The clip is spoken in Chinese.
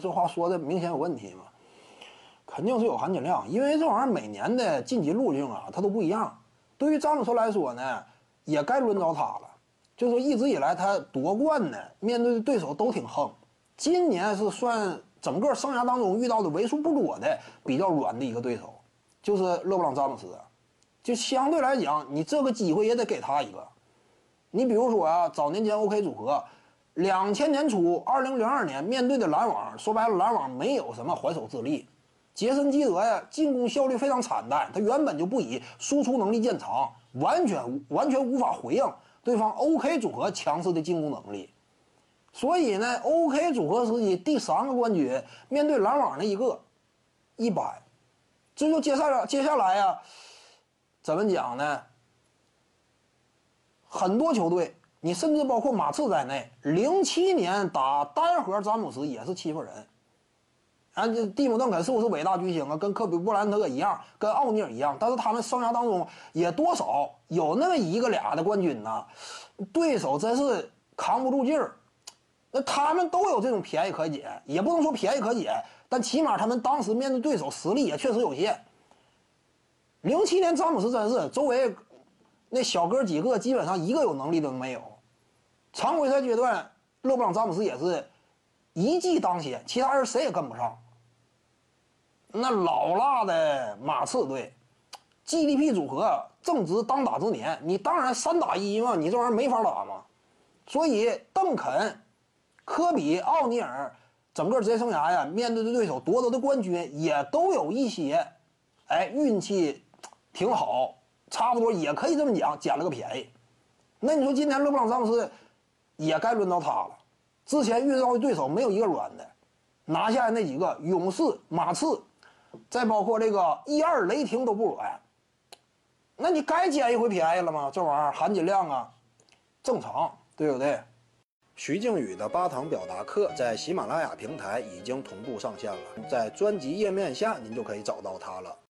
这话说的明显有问题嘛？肯定是有含金量，因为这玩意儿每年的晋级路径啊，它都不一样。对于詹姆斯来说呢，也该轮到他了。就说一直以来他夺冠呢，面对的对手都挺横。今年是算整个生涯当中遇到的为数不多的比较软的一个对手，就是勒布朗詹姆斯。就相对来讲，你这个机会也得给他一个。你比如说啊，早年间 OK 组合，两千年初，二零零二年面对的篮网，说白了，篮网没有什么还手之力。杰森基德呀，进攻效率非常惨淡，他原本就不以输出能力见长，完全完全无法回应对方 OK 组合强势的进攻能力。所以呢，OK 组合时期第三个冠军面对篮网的一个一般，这就接下来接下来呀。怎么讲呢？很多球队，你甚至包括马刺在内，零七年打单核詹姆斯也是欺负人。啊，这蒂姆·邓肯是不是伟大巨星啊？跟科比·布兰特一样，跟奥尼尔一样，但是他们生涯当中也多少有那么一个俩的冠军呢？对手真是扛不住劲儿。那他们都有这种便宜可捡，也不能说便宜可捡，但起码他们当时面对对手实力也确实有限。零七年詹姆斯真是周围那小哥几个基本上一个有能力都没有。常规赛阶段，勒布朗詹姆斯也是一骑当先，其他人谁也跟不上。那老辣的马刺队，GDP 组合正值当打之年，你当然三打一嘛，你这玩意儿没法打嘛。所以邓肯、科比、奥尼尔整个职业生涯呀，面对的对手夺得的冠军也都有一些，哎，运气。挺好，差不多也可以这么讲，捡了个便宜。那你说今天勒布朗詹姆斯也该轮到他了。之前遇到的对手没有一个软的，拿下那几个勇士、马刺，再包括这个一二雷霆都不软。那你该捡一回便宜了吗？这玩意儿含金量啊，正常，对不对？徐静宇的八堂表达课在喜马拉雅平台已经同步上线了，在专辑页面下您就可以找到它了。